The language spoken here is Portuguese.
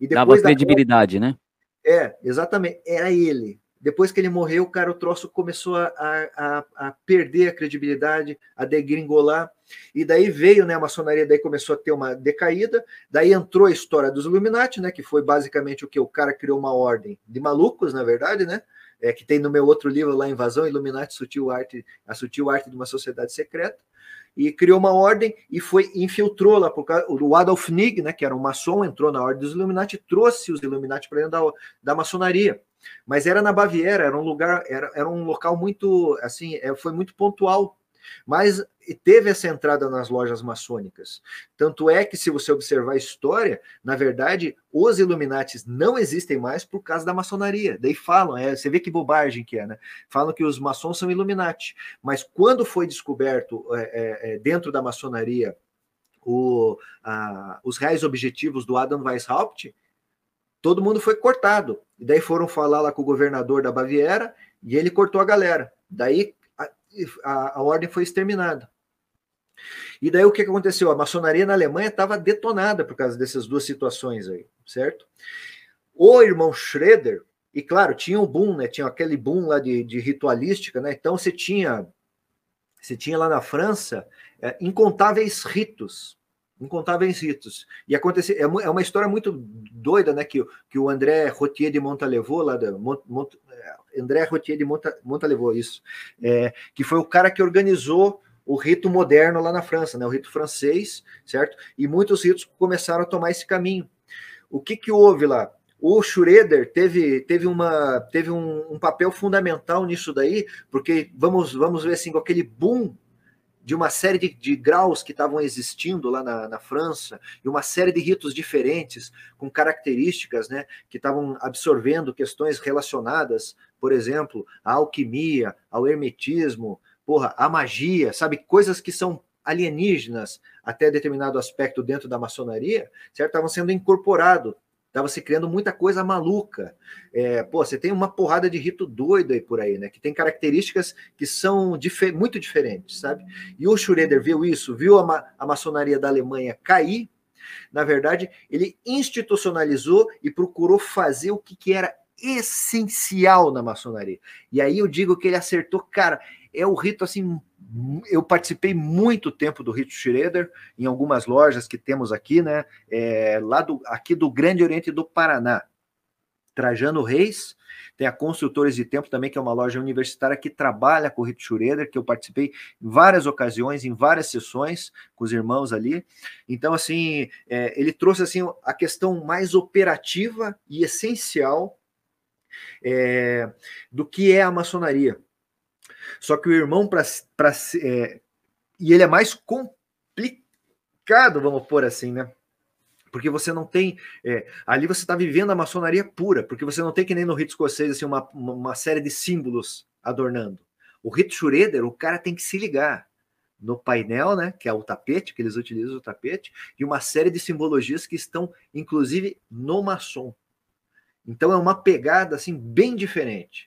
E depois Dava credibilidade, né? É, exatamente. Era ele. Depois que ele morreu, cara, o troço começou a, a, a, perder a credibilidade, a degringolar. E daí veio, né, a maçonaria daí começou a ter uma decaída. Daí entrou a história dos Illuminati, né, que foi basicamente o que o cara criou uma ordem de malucos, na verdade, né? É, que tem no meu outro livro lá, Invasão Illuminati, Sutil Arte, a Sutil Arte de uma Sociedade Secreta e criou uma ordem e foi infiltrou lá por causa, o Adolf Nigg, né, que era um maçom, entrou na ordem dos Illuminati, trouxe os Illuminati para dentro da, da maçonaria. Mas era na Baviera, era um lugar, era, era um local muito, assim, é, foi muito pontual mas teve essa entrada nas lojas maçônicas. Tanto é que, se você observar a história, na verdade, os Illuminatis não existem mais por causa da maçonaria. Daí falam, é, você vê que bobagem que é, né? Falam que os maçons são Illuminati. Mas quando foi descoberto é, é, é dentro da maçonaria o, a, os reais objetivos do Adam Weishaupt, todo mundo foi cortado. E daí foram falar lá com o governador da Baviera e ele cortou a galera. Daí a, a ordem foi exterminada. E daí o que aconteceu? A maçonaria na Alemanha estava detonada por causa dessas duas situações aí, certo? O irmão Schroeder, e claro, tinha o boom, né? Tinha aquele boom lá de, de ritualística, né? Então você tinha, você tinha lá na França é, incontáveis ritos, incontáveis ritos. E aconteceu, é, é uma história muito doida, né? Que, que o André Rotier de Montalevaux, lá da Mont, Mont, é, André Rotier de Monta, Montalevaux, isso, é, que foi o cara que organizou o rito moderno lá na França, né? O rito francês, certo? E muitos ritos começaram a tomar esse caminho. O que que houve lá? O Schroeder teve, teve, uma, teve um, um papel fundamental nisso daí, porque vamos, vamos ver assim, com aquele boom de uma série de, de graus que estavam existindo lá na, na, França, e uma série de ritos diferentes, com características né, que estavam absorvendo questões relacionadas, por exemplo, à alquimia, ao hermetismo, porra, à magia, sabe? Coisas que são alienígenas até determinado aspecto dentro da maçonaria, certo? Estavam sendo incorporados Estava se criando muita coisa maluca. É, pô, você tem uma porrada de rito doido aí por aí, né? Que tem características que são dif muito diferentes, sabe? E o Schroeder viu isso, viu a, ma a maçonaria da Alemanha cair. Na verdade, ele institucionalizou e procurou fazer o que, que era essencial na maçonaria. E aí eu digo que ele acertou, cara, é o rito assim eu participei muito tempo do Rito Schroeder em algumas lojas que temos aqui, né? É, lá do, aqui do Grande Oriente do Paraná. Trajano Reis, tem a Construtores de Tempo também, que é uma loja universitária que trabalha com o Rito Schroeder, que eu participei em várias ocasiões, em várias sessões com os irmãos ali. Então, assim, é, ele trouxe assim a questão mais operativa e essencial é, do que é a maçonaria só que o irmão, para. É, e ele é mais complicado, vamos pôr assim, né? Porque você não tem. É, ali você está vivendo a maçonaria pura, porque você não tem que nem no rito escocês assim, uma, uma série de símbolos adornando. O rito Schroeder, o cara tem que se ligar no painel, né, que é o tapete, que eles utilizam o tapete, e uma série de simbologias que estão, inclusive, no maçom. Então é uma pegada assim bem diferente.